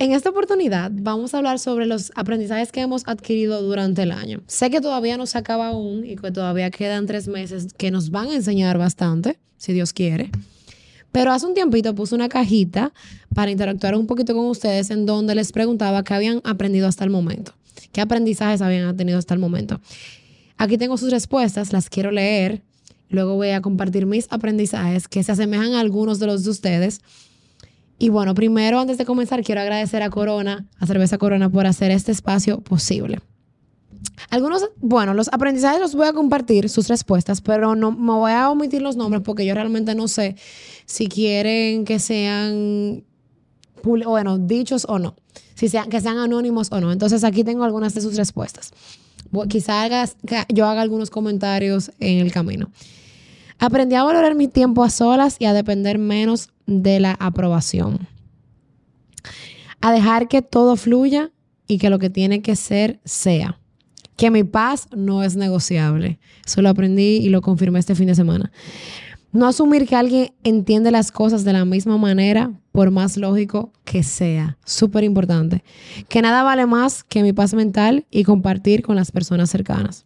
En esta oportunidad vamos a hablar sobre los aprendizajes que hemos adquirido durante el año. Sé que todavía no se acaba aún y que todavía quedan tres meses que nos van a enseñar bastante, si Dios quiere. Pero hace un tiempito puse una cajita para interactuar un poquito con ustedes en donde les preguntaba qué habían aprendido hasta el momento, qué aprendizajes habían tenido hasta el momento. Aquí tengo sus respuestas, las quiero leer. Luego voy a compartir mis aprendizajes que se asemejan a algunos de los de ustedes. Y bueno, primero, antes de comenzar, quiero agradecer a Corona, a Cerveza Corona, por hacer este espacio posible. Algunos, bueno, los aprendizajes los voy a compartir, sus respuestas, pero no me voy a omitir los nombres porque yo realmente no sé si quieren que sean, bueno, dichos o no, si sean, que sean anónimos o no. Entonces aquí tengo algunas de sus respuestas. Quizá yo haga algunos comentarios en el camino. Aprendí a valorar mi tiempo a solas y a depender menos de la aprobación. A dejar que todo fluya y que lo que tiene que ser sea que mi paz no es negociable. Eso lo aprendí y lo confirmé este fin de semana. No asumir que alguien entiende las cosas de la misma manera, por más lógico que sea. Súper importante. Que nada vale más que mi paz mental y compartir con las personas cercanas.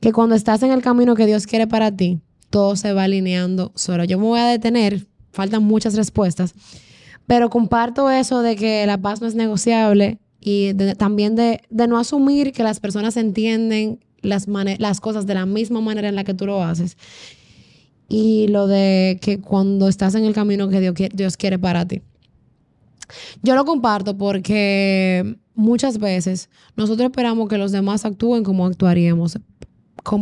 Que cuando estás en el camino que Dios quiere para ti, todo se va alineando solo. Yo me voy a detener, faltan muchas respuestas, pero comparto eso de que la paz no es negociable y también de, no asumir que las personas entienden las, cosas de la misma manera en la que tú lo haces. Y lo de que cuando estás en el camino que Dios, Dios quiere para ti. Yo lo comparto porque muchas veces nosotros esperamos que los demás actúen como actuaríamos.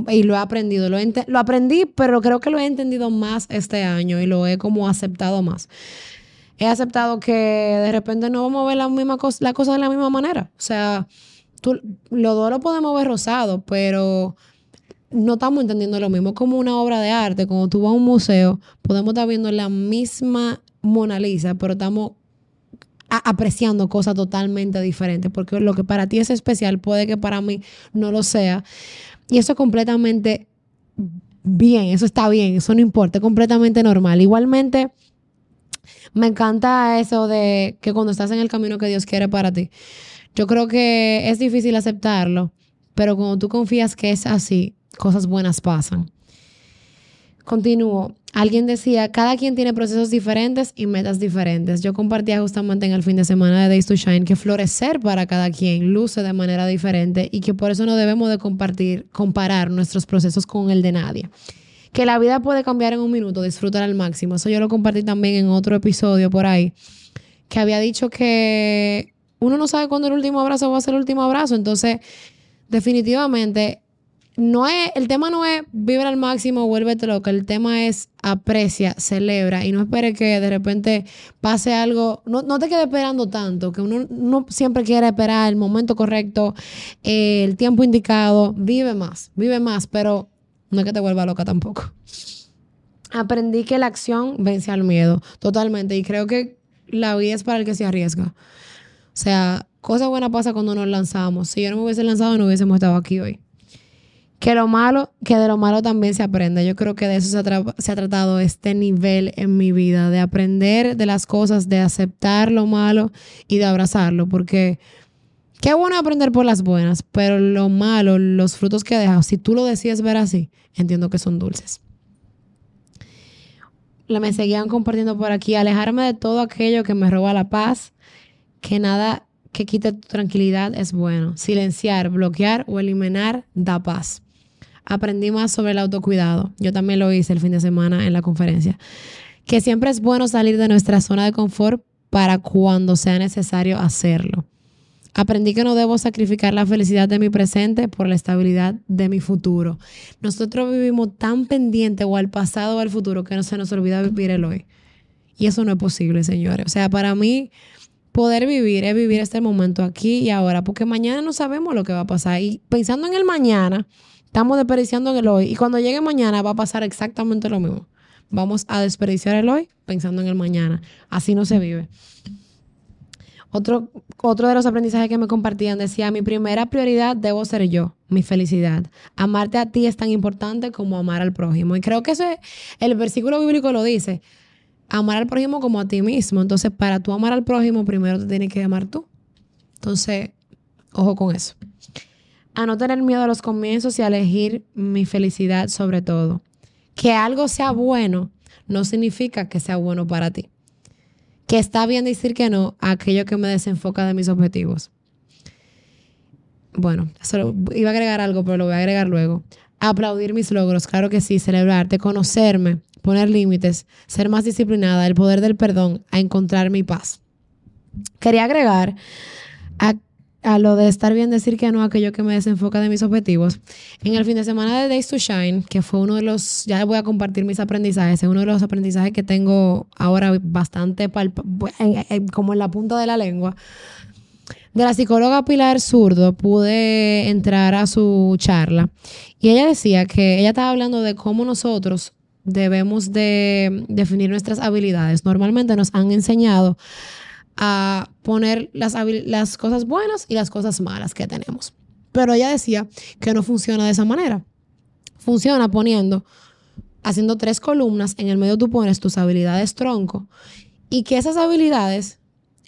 Y lo he aprendido, lo, lo aprendí, pero creo que lo he entendido más este año y lo he como aceptado más he aceptado que de repente no vamos a ver la misma cosa, la cosa de la misma manera. O sea, tú, los dos lo podemos ver rosado, pero no estamos entendiendo lo mismo. Como una obra de arte, cuando tú vas a un museo, podemos estar viendo la misma Mona Lisa, pero estamos apreciando cosas totalmente diferentes, porque lo que para ti es especial puede que para mí no lo sea. Y eso es completamente bien, eso está bien, eso no importa, es completamente normal. Igualmente, me encanta eso de que cuando estás en el camino que Dios quiere para ti, yo creo que es difícil aceptarlo, pero cuando tú confías que es así, cosas buenas pasan. Continúo. Alguien decía, cada quien tiene procesos diferentes y metas diferentes. Yo compartía justamente en el fin de semana de Days to Shine que florecer para cada quien luce de manera diferente y que por eso no debemos de compartir, comparar nuestros procesos con el de nadie que la vida puede cambiar en un minuto, disfrutar al máximo. Eso yo lo compartí también en otro episodio por ahí, que había dicho que uno no sabe cuándo el último abrazo va a ser el último abrazo. Entonces, definitivamente, no es, el tema no es vibra al máximo, vuélvete loca. El tema es aprecia, celebra y no espere que de repente pase algo. No, no te quede esperando tanto, que uno no siempre quiere esperar el momento correcto, eh, el tiempo indicado. Vive más, vive más, pero no es que te vuelva loca tampoco. Aprendí que la acción vence al miedo, totalmente. Y creo que la vida es para el que se arriesga. O sea, cosa buena pasa cuando nos lanzamos. Si yo no me hubiese lanzado, no hubiésemos estado aquí hoy. Que lo malo, que de lo malo también se aprende. Yo creo que de eso se ha, tratado este nivel en mi vida, de aprender de las cosas, de aceptar lo malo y de abrazarlo, porque Qué bueno aprender por las buenas, pero lo malo, los frutos que deja, si tú lo decides ver así, entiendo que son dulces. Me seguían compartiendo por aquí, alejarme de todo aquello que me roba la paz, que nada que quite tu tranquilidad es bueno. Silenciar, bloquear o eliminar da paz. Aprendí más sobre el autocuidado. Yo también lo hice el fin de semana en la conferencia. Que siempre es bueno salir de nuestra zona de confort para cuando sea necesario hacerlo. Aprendí que no debo sacrificar la felicidad de mi presente por la estabilidad de mi futuro. Nosotros vivimos tan pendiente o al pasado o al futuro que no se nos olvida vivir el hoy. Y eso no es posible, señores. O sea, para mí, poder vivir es vivir este momento aquí y ahora, porque mañana no sabemos lo que va a pasar. Y pensando en el mañana, estamos desperdiciando en el hoy. Y cuando llegue mañana va a pasar exactamente lo mismo. Vamos a desperdiciar el hoy pensando en el mañana. Así no se vive. Otro, otro de los aprendizajes que me compartían decía, mi primera prioridad debo ser yo, mi felicidad. Amarte a ti es tan importante como amar al prójimo. Y creo que ese, el versículo bíblico lo dice. amar al prójimo como a ti mismo. Entonces, para tú amar al prójimo, primero te tienes que amar tú. Entonces, ojo con eso. A no tener miedo a los comienzos y a elegir mi felicidad sobre todo. Que algo sea bueno no significa que sea bueno para ti. Que está bien decir que no a aquello que me desenfoca de mis objetivos. Bueno, iba a agregar algo, pero lo voy a agregar luego. Aplaudir mis logros, claro que sí, celebrarte, conocerme, poner límites, ser más disciplinada, el poder del perdón, a encontrar mi paz. Quería agregar a, lo de estar bien decir que no a aquello que me desenfoca de mis objetivos. En el fin de semana de Days to Shine, que fue uno de los, ya voy a compartir mis aprendizajes, es uno de los aprendizajes que tengo ahora bastante como en la punta de la lengua. De la psicóloga Pilar Zurdo pude entrar a su charla y ella decía que ella estaba hablando de cómo nosotros debemos de definir nuestras habilidades. Normalmente nos han enseñado a poner las, las cosas buenas y las cosas malas que tenemos. Pero ella decía que no funciona de esa manera. Funciona poniendo, haciendo tres columnas, en el medio tú pones tus habilidades tronco y que esas habilidades,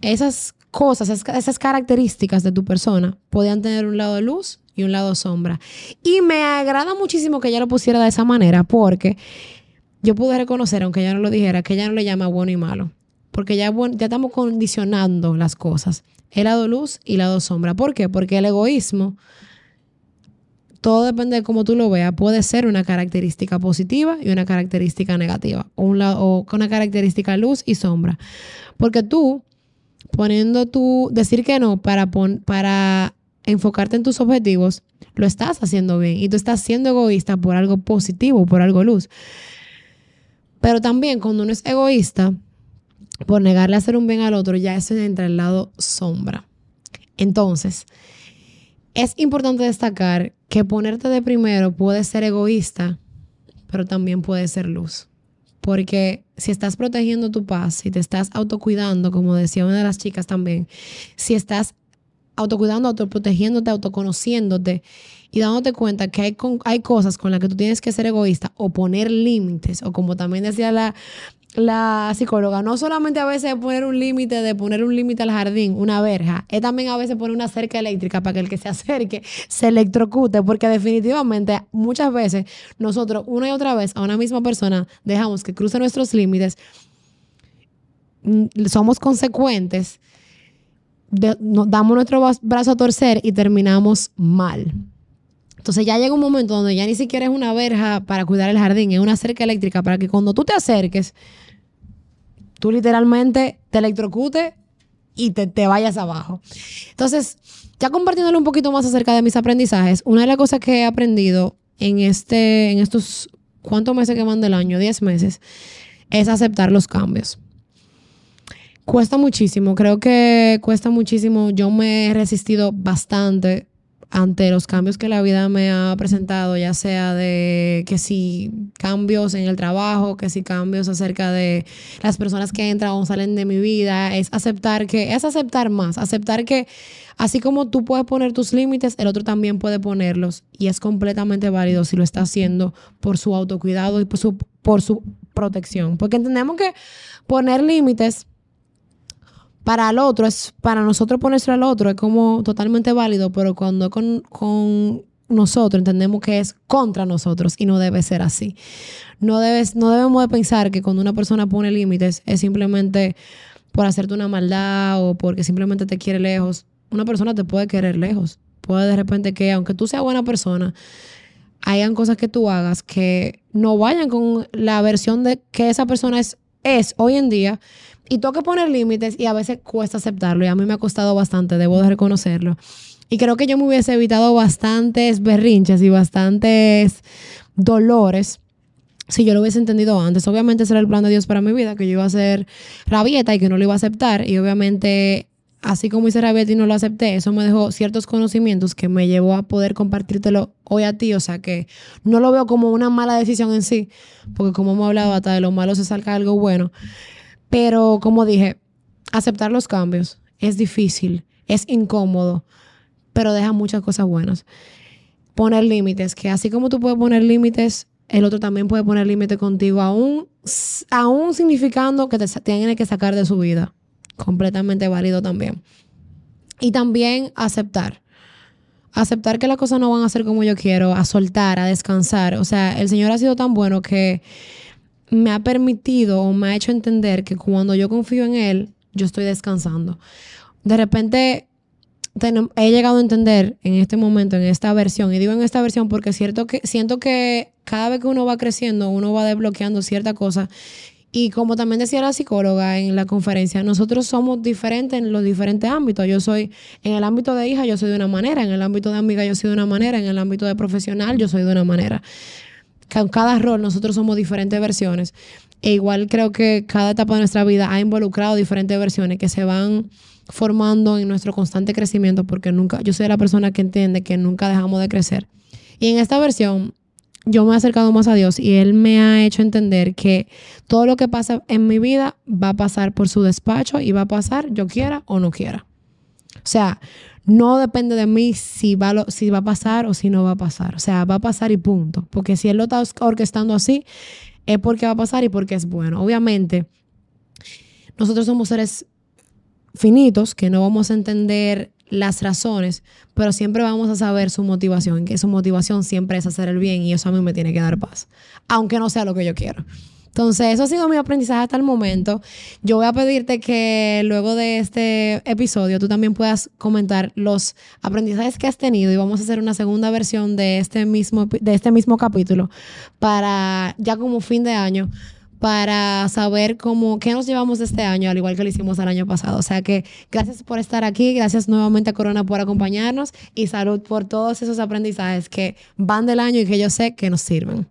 esas cosas, esas, características de tu persona, podían tener un lado de luz y un lado sombra. Y me agrada muchísimo que ella lo pusiera de esa manera porque yo pude reconocer, aunque ella no lo dijera, que ella no le llama bueno y malo. Porque ya, ya estamos condicionando las cosas. El lado luz y el lado sombra. ¿Por qué? Porque el egoísmo, todo depende de cómo tú lo veas, puede ser una característica positiva y una característica negativa. O, un o una característica luz y sombra. Porque tú, poniendo tu, decir que no para, para enfocarte en tus objetivos, lo estás haciendo bien. Y tú estás siendo egoísta por algo positivo, por algo luz. Pero también cuando uno es egoísta, por negarle a hacer un bien al otro, ya ese entra el lado sombra. Entonces, es importante destacar que ponerte de primero puede ser egoísta, pero también puede ser luz. Porque si estás protegiendo tu paz, si te estás autocuidando, como decía una de las chicas también, si estás autocuidando, autoprotegiéndote, autoconociéndote y dándote cuenta que hay, hay cosas con las que tú tienes que ser egoísta o poner límites, o como también decía la, la psicóloga, no solamente a veces poner un límite de poner un límite al jardín, una verja, es también a veces poner una cerca eléctrica para que el que se acerque se electrocute, porque definitivamente muchas veces nosotros una y otra vez a una misma persona dejamos que cruce nuestros límites, mm, somos consecuentes damos nuestro brazo a torcer y terminamos mal. Entonces ya llega un momento donde ya ni siquiera es una verja para cuidar el jardín, es una cerca eléctrica para que cuando tú te acerques, tú literalmente te electrocutes y te, te vayas abajo. Entonces, ya compartiéndole un poquito más acerca de mis aprendizajes, una de las cosas que he aprendido en, este, en estos, ¿cuántos meses que van del año? 10 meses, es aceptar los cambios. Cuesta muchísimo, creo que cuesta muchísimo. Yo me he resistido bastante ante los cambios que la vida me ha presentado, ya sea de que si cambios en el trabajo, que si cambios acerca de las personas que entran o salen de mi vida, es aceptar que, es aceptar más, aceptar que así como tú puedes poner tus límites, el otro también puede ponerlos y es completamente válido si lo está haciendo por su autocuidado y por su, por su protección. Porque entendemos que poner límites para el otro, es para nosotros ponerse al otro, es como totalmente válido, pero cuando es con, nosotros entendemos que es contra nosotros y no debe ser así. No, debes, no debemos de pensar que cuando una persona pone límites es simplemente por hacerte una maldad o porque simplemente te quiere lejos. Una persona te puede querer lejos. Puede de repente que, aunque tú seas buena persona, hayan cosas que tú hagas que no vayan con la versión de que esa persona es, es hoy en día y que poner límites y a veces cuesta aceptarlo y a mí me ha costado bastante, debo de reconocerlo. Y creo que yo me hubiese evitado bastantes berrinches y bastantes dolores si yo lo hubiese entendido antes. Obviamente ese era el plan de Dios para mi vida, que yo iba a ser rabieta y que no lo iba a aceptar. Y obviamente, así como hice rabieta y no lo acepté, eso me dejó ciertos conocimientos que me llevó a poder compartírtelo hoy a ti. O sea que no lo veo como una mala decisión en sí, porque como hemos hablado, hasta de lo malo se salga algo bueno. Pero como dije, aceptar los cambios es difícil, es incómodo, pero deja muchas cosas buenas. Poner límites, que así como tú puedes poner límites el otro también puede poner límite contigo, aún, aún significando que te tiene que sacar de su vida. Completamente válido también. Y también aceptar. Aceptar que las cosas no van a ser como yo quiero, a soltar, a descansar. O sea, el Señor ha sido tan bueno que me ha permitido o me ha hecho entender que cuando yo confío en Él, yo estoy descansando. De repente he llegado a entender en este momento, en esta versión, y digo en esta versión porque cierto que, siento que cada vez que uno va creciendo, uno va desbloqueando cierta cosa. Y como también decía la psicóloga en la conferencia, nosotros somos diferentes en los diferentes ámbitos. Yo soy, en el ámbito de hija, yo soy de una manera, en el ámbito de amiga, yo soy de una manera, en el ámbito de profesional, yo soy de una manera. Con cada rol nosotros somos diferentes versiones. E igual creo que cada etapa de nuestra vida ha involucrado diferentes versiones que se van formando en nuestro constante crecimiento, porque nunca, yo soy la persona que entiende que nunca dejamos de crecer. Y en esta versión, yo me he acercado más a Dios y Él me ha hecho entender que todo lo que pasa en mi vida va a pasar por su despacho y va a pasar yo quiera o no quiera. O sea, no depende de mí si va, si va a pasar o si no va a pasar. O sea, va a pasar y punto. Porque si Él lo está orquestando así, es porque va a pasar y porque es bueno. Obviamente, nosotros somos seres finitos, que no vamos a entender las razones, pero siempre vamos a saber su motivación, que su motivación siempre es hacer el bien y eso a mí me tiene que dar paz, aunque no sea lo que yo quiero. Entonces, eso ha sido mi aprendizaje hasta el momento. Yo voy a pedirte que luego de este episodio tú también puedas comentar los aprendizajes que has tenido y vamos a hacer una segunda versión de este mismo, de este mismo capítulo para ya como fin de año para saber cómo, qué nos llevamos este año, al igual que lo hicimos el año pasado. O sea que gracias por estar aquí, gracias nuevamente a Corona por acompañarnos y salud por todos esos aprendizajes que van del año y que yo sé que nos sirven.